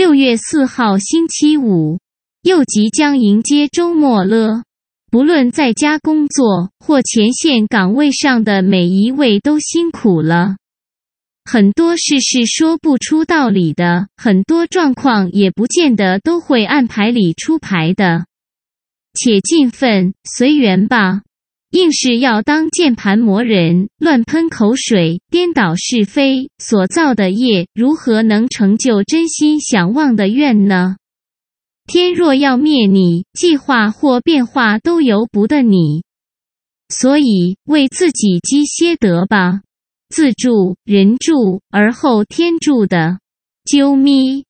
六月四号星期五，又即将迎接周末了。不论在家工作或前线岗位上的每一位都辛苦了。很多事是说不出道理的，很多状况也不见得都会按牌理出牌的。且尽份，随缘吧。硬是要当键盘魔人，乱喷口水，颠倒是非，所造的业如何能成就真心想望的愿呢？天若要灭你，计划或变化都由不得你。所以为自己积些德吧。自助、人助，而后天助的。啾咪。